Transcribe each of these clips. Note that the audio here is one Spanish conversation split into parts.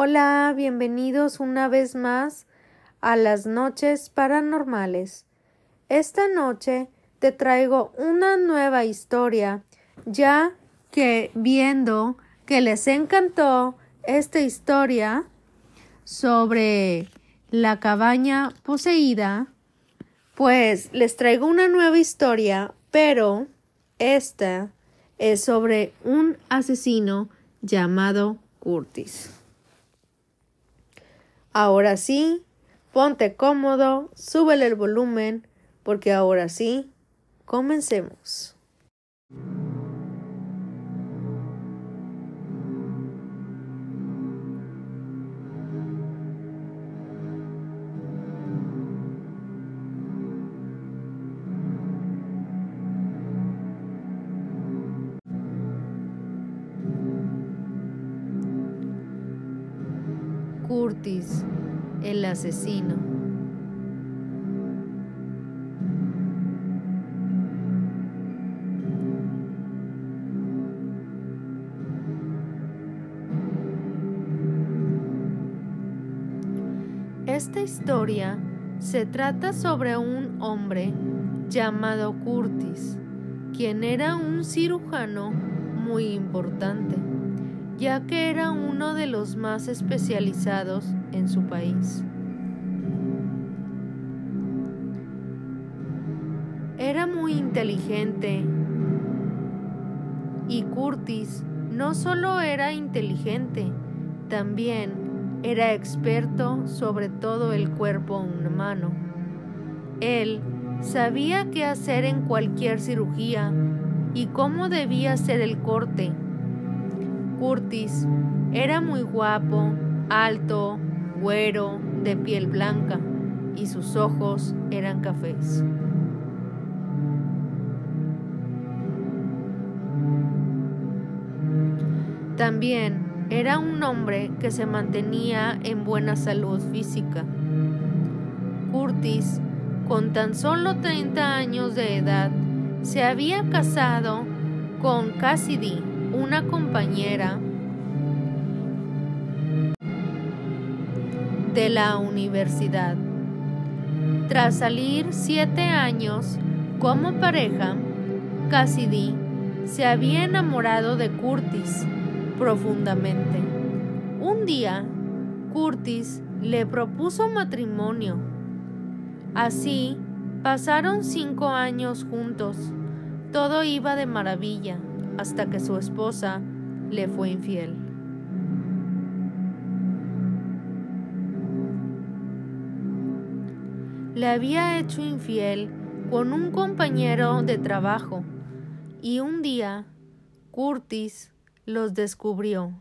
Hola, bienvenidos una vez más a las noches paranormales. Esta noche te traigo una nueva historia, ya que viendo que les encantó esta historia sobre la cabaña poseída, pues les traigo una nueva historia, pero esta es sobre un asesino llamado Curtis. Ahora sí, ponte cómodo, súbele el volumen, porque ahora sí, comencemos. Curtis, asesino. Esta historia se trata sobre un hombre llamado Curtis, quien era un cirujano muy importante ya que era uno de los más especializados en su país. Inteligente y Curtis no solo era inteligente, también era experto sobre todo el cuerpo humano. Él sabía qué hacer en cualquier cirugía y cómo debía ser el corte Curtis era muy guapo, alto, güero, de piel blanca, y sus ojos eran cafés. También era un hombre que se mantenía en buena salud física. Curtis, con tan solo 30 años de edad, se había casado con Cassidy, una compañera de la universidad. Tras salir siete años como pareja, Cassidy se había enamorado de Curtis profundamente. Un día, Curtis le propuso matrimonio. Así, pasaron cinco años juntos. Todo iba de maravilla hasta que su esposa le fue infiel. Le había hecho infiel con un compañero de trabajo y un día Curtis los descubrió.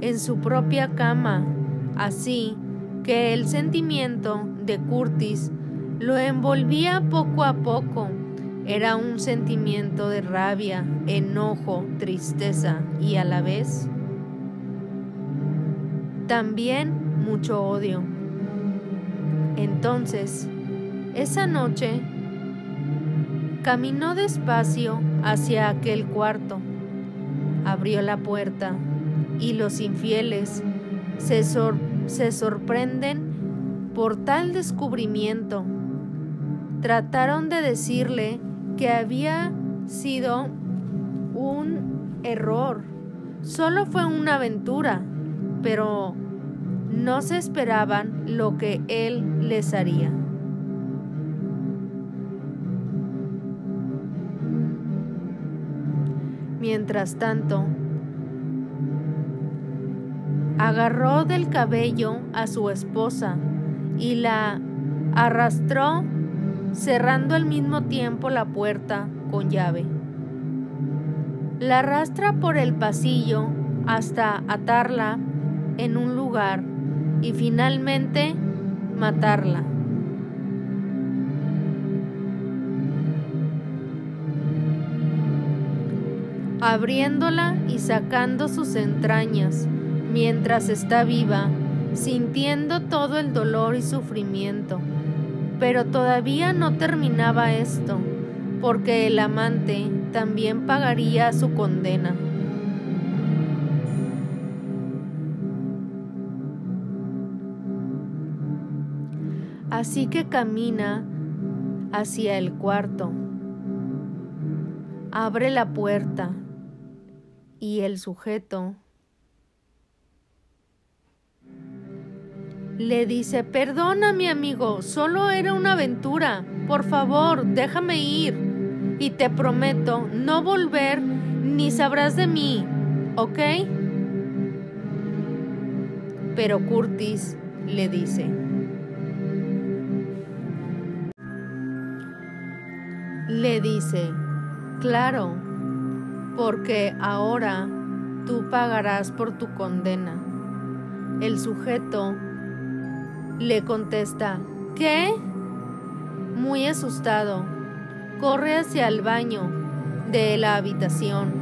En su propia cama, así que el sentimiento de Curtis lo envolvía poco a poco. Era un sentimiento de rabia, enojo, tristeza y a la vez también mucho odio. Entonces, esa noche, caminó despacio hacia aquel cuarto, abrió la puerta y los infieles se se sorprenden por tal descubrimiento. Trataron de decirle que había sido un error, solo fue una aventura, pero no se esperaban lo que él les haría. Mientras tanto, agarró del cabello a su esposa y la arrastró cerrando al mismo tiempo la puerta con llave. La arrastra por el pasillo hasta atarla en un lugar y finalmente matarla. Abriéndola y sacando sus entrañas mientras está viva, sintiendo todo el dolor y sufrimiento. Pero todavía no terminaba esto, porque el amante también pagaría su condena. Así que camina hacia el cuarto. Abre la puerta y el sujeto le dice, perdona mi amigo, solo era una aventura, por favor, déjame ir y te prometo no volver ni sabrás de mí, ¿ok? Pero Curtis le dice, le dice, claro, porque ahora tú pagarás por tu condena. El sujeto le contesta, ¿qué? Muy asustado, corre hacia el baño de la habitación.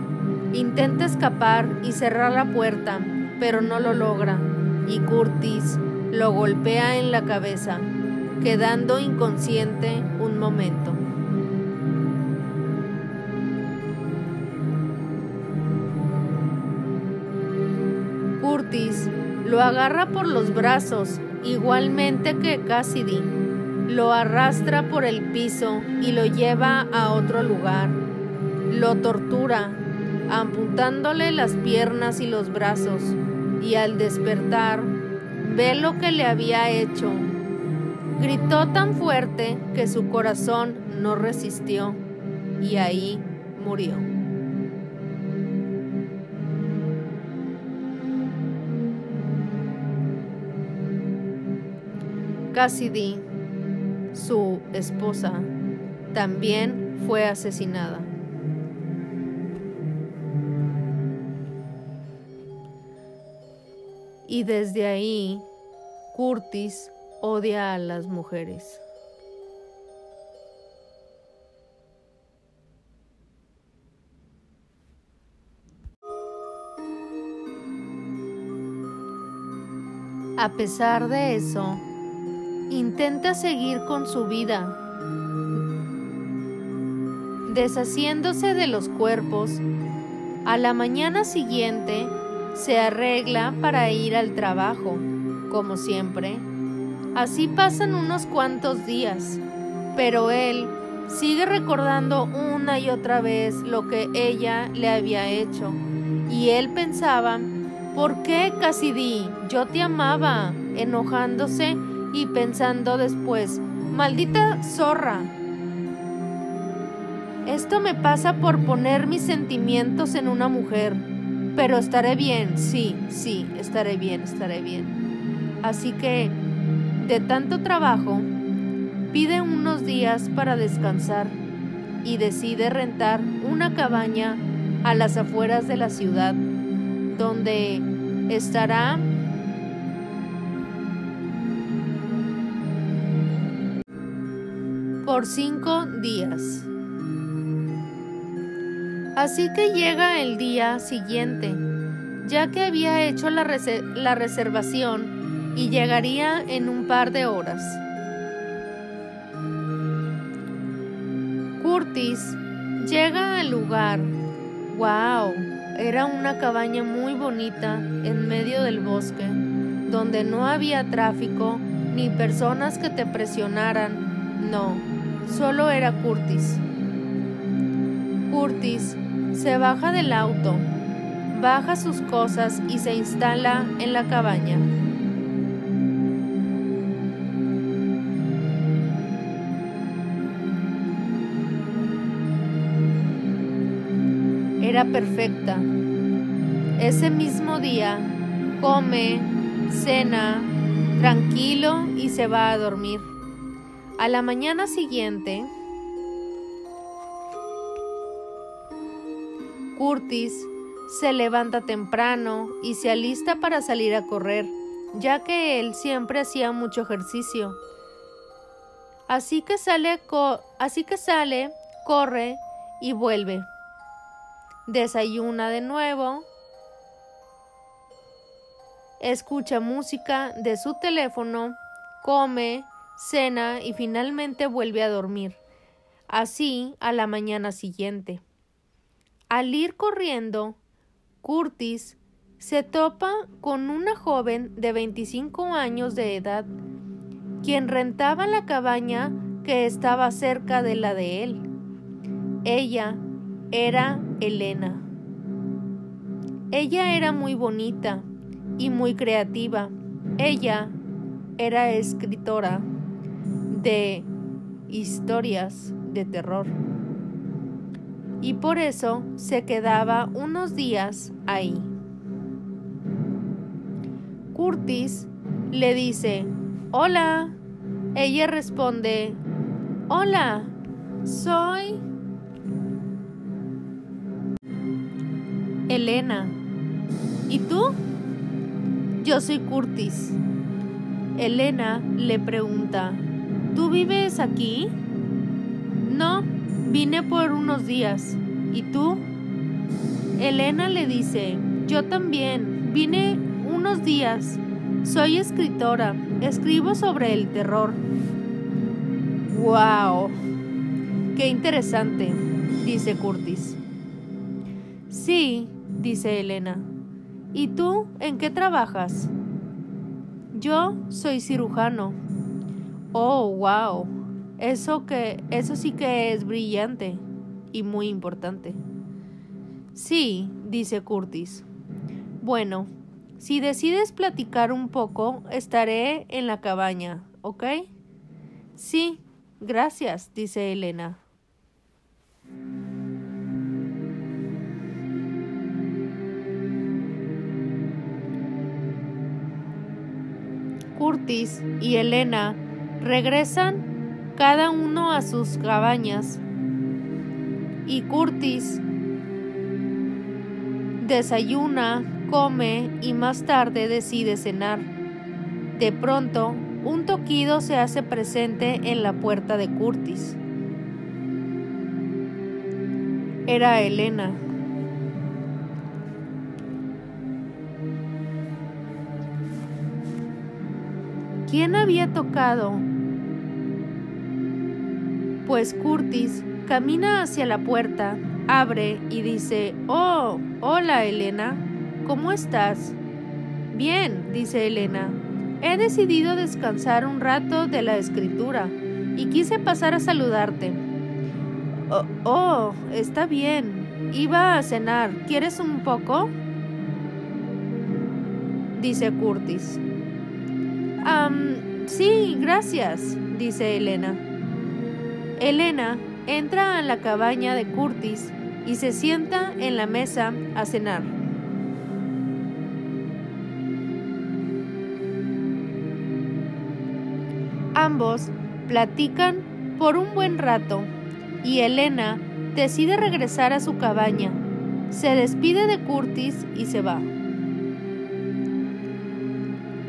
Intenta escapar y cerrar la puerta, pero no lo logra, y Curtis lo golpea en la cabeza, quedando inconsciente un momento. Lo agarra por los brazos, igualmente que Cassidy. Lo arrastra por el piso y lo lleva a otro lugar. Lo tortura, amputándole las piernas y los brazos, y al despertar, ve lo que le había hecho. Gritó tan fuerte que su corazón no resistió, y ahí murió. Cassidy, su esposa, también fue asesinada. Y desde ahí, Curtis odia a las mujeres. A pesar de eso, intenta seguir con su vida, deshaciéndose de los cuerpos. A la mañana siguiente se arregla para ir al trabajo, como siempre. Así pasan unos cuantos días, pero él sigue recordando una y otra vez lo que ella le había hecho. Y él pensaba, ¿por qué Cassidy? Yo te amaba, enojándose y pensando después, maldita zorra. Esto me pasa por poner mis sentimientos en una mujer, pero estaré bien, sí, sí, estaré bien, estaré bien. Así que, de tanto trabajo, pide unos días para descansar y decide rentar una cabaña a las afueras de la ciudad, donde estará por cinco días. Así que llega el día siguiente, ya que había hecho la, la reservación y llegaría en un par de horas. Curtis llega al lugar. ¡Wow! Era una cabaña muy bonita en medio del bosque, donde no había tráfico ni personas que te presionaran. No, Solo era Curtis. Curtis se baja del auto, baja sus cosas y se instala en la cabaña. Era perfecta. Ese mismo día come, cena, tranquilo y se va a dormir. A la mañana siguiente, Curtis se levanta temprano y se alista para salir a correr, ya que él siempre hacía mucho ejercicio. Así que sale, así que sale, corre y vuelve. Desayuna de nuevo. Escucha música de su teléfono, come, cena y finalmente vuelve a dormir. Así a la mañana siguiente. Al ir corriendo, Curtis se topa con una joven de 25 años de edad, quien rentaba la cabaña que estaba cerca de la de él. Ella era Elena. Ella era muy bonita y muy creativa. Ella era escritora de historias de terror. Y por eso se quedaba unos días ahí. Curtis le dice, Hola. Ella responde, Hola, soy Elena. ¿Y tú? Yo soy Curtis. Elena le pregunta, ¿tú vives aquí? No, vine por unos días. ¿Y tú? Elena le dice, yo también, vine unos días. Soy escritora, escribo sobre el terror. ¡Wow! ¡Qué interesante! dice Curtis. Sí, dice Elena. ¿Y tú en qué trabajas? Yo soy cirujano. Oh, wow. Eso que eso sí que es brillante y muy importante. Sí, dice Curtis. Bueno, si decides platicar un poco, estaré en la cabaña, ¿ok? Sí, gracias, dice Elena. Curtis y Elena regresan cada uno a sus cabañas y Curtis desayuna, come y más tarde decide cenar. De pronto, un toquido se hace presente en la puerta de Curtis. Era Elena. ¿Quién había tocado? Pues Curtis camina hacia la puerta, abre y dice, Oh, hola Elena, ¿cómo estás? Bien, dice Elena, he decidido descansar un rato de la escritura y quise pasar a saludarte. Oh, oh está bien, iba a cenar, ¿quieres un poco? Dice Curtis sí, gracias, dice Elena. Elena entra a la cabaña de Curtis y se sienta en la mesa a cenar. Ambos platican por un buen rato y Elena decide regresar a su cabaña. Se despide de Curtis y se va.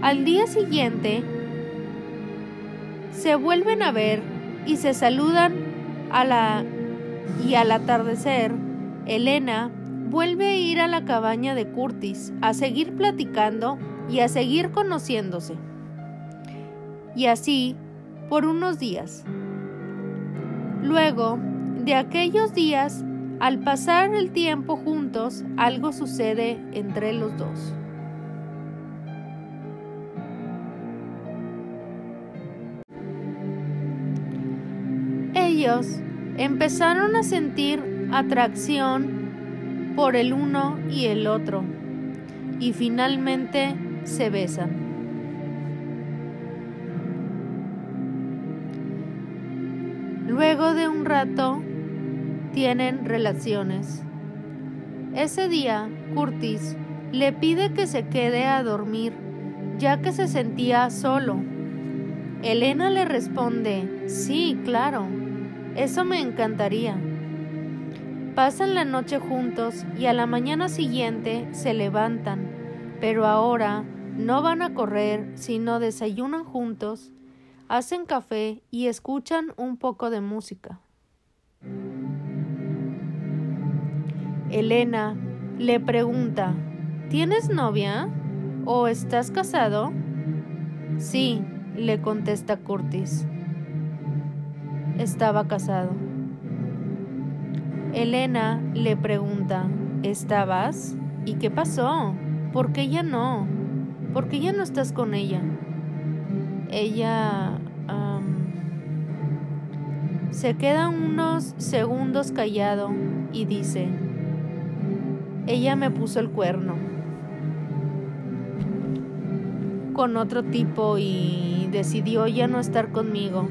Al día siguiente, se vuelven a ver y se saludan a la y al atardecer, Elena vuelve a ir a la cabaña de Curtis a seguir platicando y a seguir conociéndose. Y así por unos días. Luego de aquellos días, al pasar el tiempo juntos, algo sucede entre los dos. Ellos empezaron a sentir atracción por el uno y el otro y finalmente se besan. Luego de un rato tienen relaciones. Ese día, Curtis le pide que se quede a dormir, ya que se sentía solo. Elena le responde, sí, claro. Eso me encantaría. Pasan la noche juntos y a la mañana siguiente se levantan, pero ahora no van a correr, sino desayunan juntos, hacen café y escuchan un poco de música. Elena le pregunta, ¿tienes novia? ¿O estás casado? Sí, le contesta Curtis. Estaba casado. Elena le pregunta, ¿estabas? ¿Y qué pasó? ¿Por qué ya no? ¿Por qué ya no estás con ella? Ella se queda unos segundos callado y dice, ella me puso el cuerno con otro tipo y decidió ya no estar conmigo.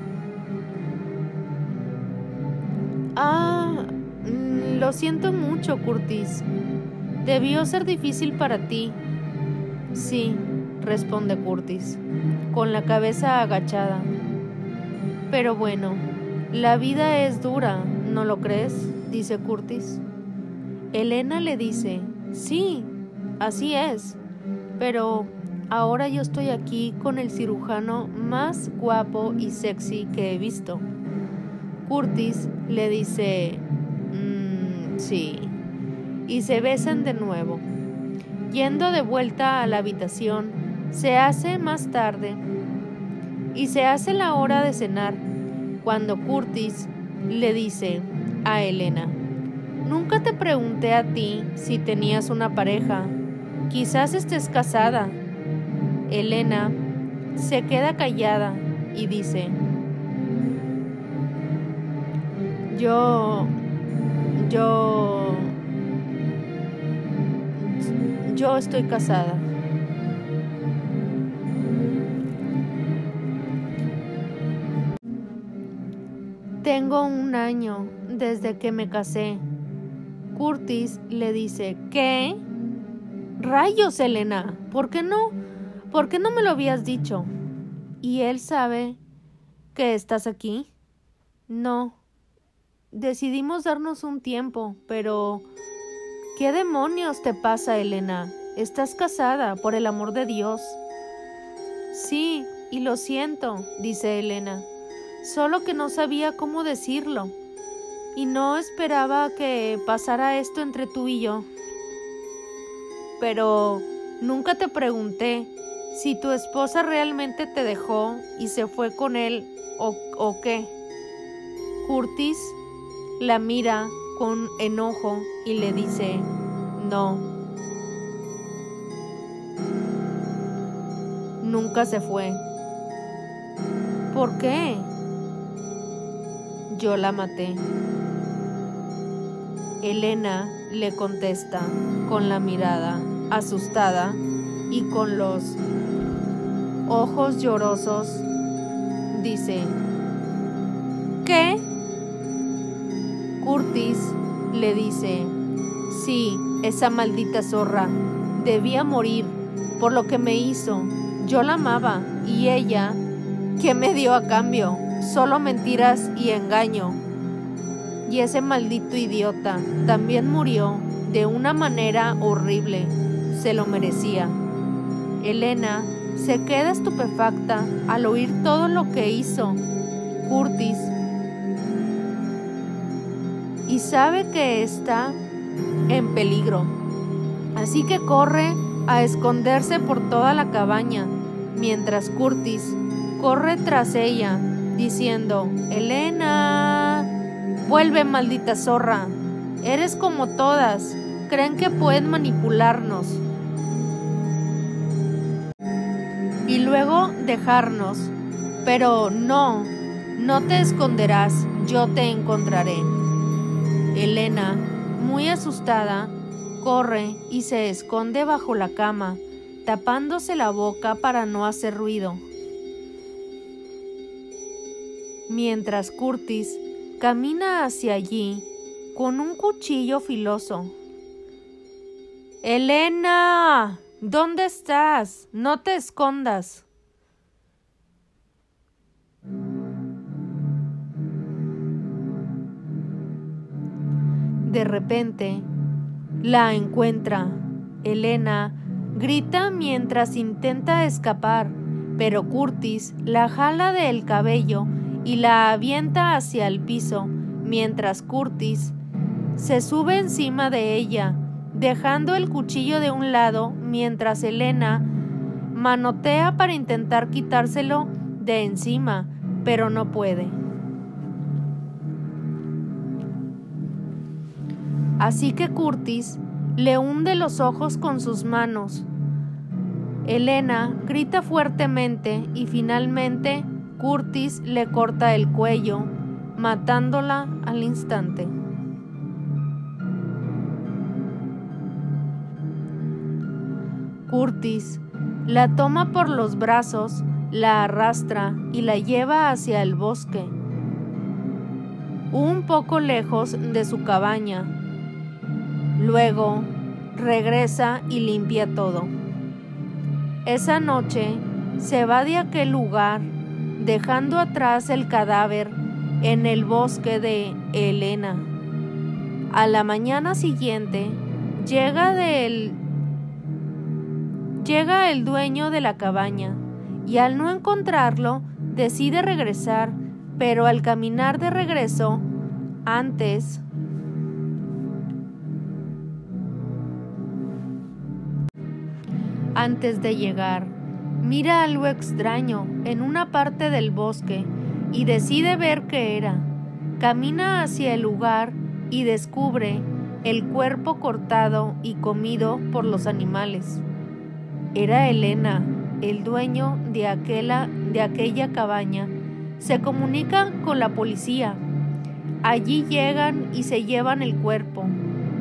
Ah, mm, lo siento mucho, Curtis. Debió ser difícil para ti. Sí, responde Curtis, con la cabeza agachada. Pero bueno, la vida es dura, ¿no lo crees? dice Curtis. Elena le dice, sí, así es, pero ahora yo estoy aquí con el cirujano más guapo y sexy que he visto. Curtis le dice, mmm, sí, y se besan de nuevo. Yendo de vuelta a la habitación, se hace más tarde y se hace la hora de cenar cuando Curtis le dice a Elena, nunca te pregunté a ti si tenías una pareja, quizás estés casada. Elena se queda callada y dice, yo, yo, yo estoy casada. Tengo un año desde que me casé. Curtis le dice, ¿qué? Rayos, Elena, ¿por qué no? ¿Por qué no me lo habías dicho? ¿Y él sabe que estás aquí? No. Decidimos darnos un tiempo, pero... ¿Qué demonios te pasa, Elena? Estás casada, por el amor de Dios. Sí, y lo siento, dice Elena solo que no sabía cómo decirlo y no esperaba que pasara esto entre tú y yo. Pero nunca te pregunté si tu esposa realmente te dejó y se fue con él o, o qué. Curtis la mira con enojo y le dice, no. Nunca se fue. ¿Por qué? Yo la maté. Elena le contesta con la mirada asustada y con los ojos llorosos. Dice, ¿qué? Curtis le dice, sí, esa maldita zorra debía morir por lo que me hizo. Yo la amaba y ella, ¿qué me dio a cambio? solo mentiras y engaño. Y ese maldito idiota también murió de una manera horrible. Se lo merecía. Elena se queda estupefacta al oír todo lo que hizo Curtis y sabe que está en peligro. Así que corre a esconderse por toda la cabaña, mientras Curtis corre tras ella diciendo, Elena, vuelve maldita zorra, eres como todas, creen que pueden manipularnos y luego dejarnos, pero no, no te esconderás, yo te encontraré. Elena, muy asustada, corre y se esconde bajo la cama, tapándose la boca para no hacer ruido mientras Curtis camina hacia allí con un cuchillo filoso. Elena, ¿dónde estás? No te escondas. De repente, la encuentra. Elena grita mientras intenta escapar, pero Curtis la jala del cabello y la avienta hacia el piso, mientras Curtis se sube encima de ella, dejando el cuchillo de un lado mientras Elena manotea para intentar quitárselo de encima, pero no puede. Así que Curtis le hunde los ojos con sus manos. Elena grita fuertemente y finalmente Curtis le corta el cuello, matándola al instante. Curtis la toma por los brazos, la arrastra y la lleva hacia el bosque, un poco lejos de su cabaña. Luego regresa y limpia todo. Esa noche se va de aquel lugar, dejando atrás el cadáver en el bosque de Elena. A la mañana siguiente llega del Llega el dueño de la cabaña y al no encontrarlo decide regresar, pero al caminar de regreso, antes Antes de llegar, mira algo extraño en una parte del bosque y decide ver qué era. Camina hacia el lugar y descubre el cuerpo cortado y comido por los animales. Era Elena, el dueño de, aquella, de aquella cabaña. Se comunica con la policía. Allí llegan y se llevan el cuerpo,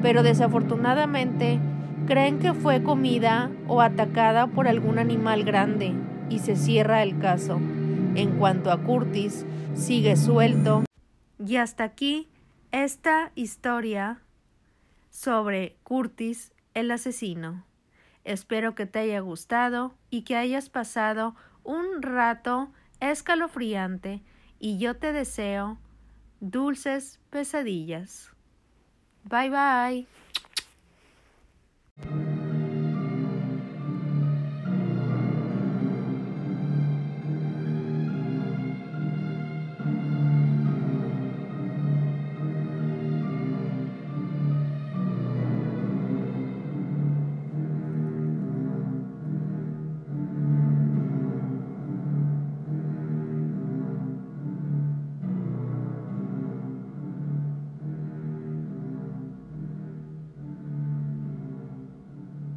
pero desafortunadamente creen que fue comida o atacada por algún animal grande y se cierra el caso. En cuanto a Curtis, sigue suelto. Y hasta aquí esta historia sobre Curtis el asesino. Espero que te haya gustado y que hayas pasado un rato escalofriante y yo te deseo dulces pesadillas. Bye bye.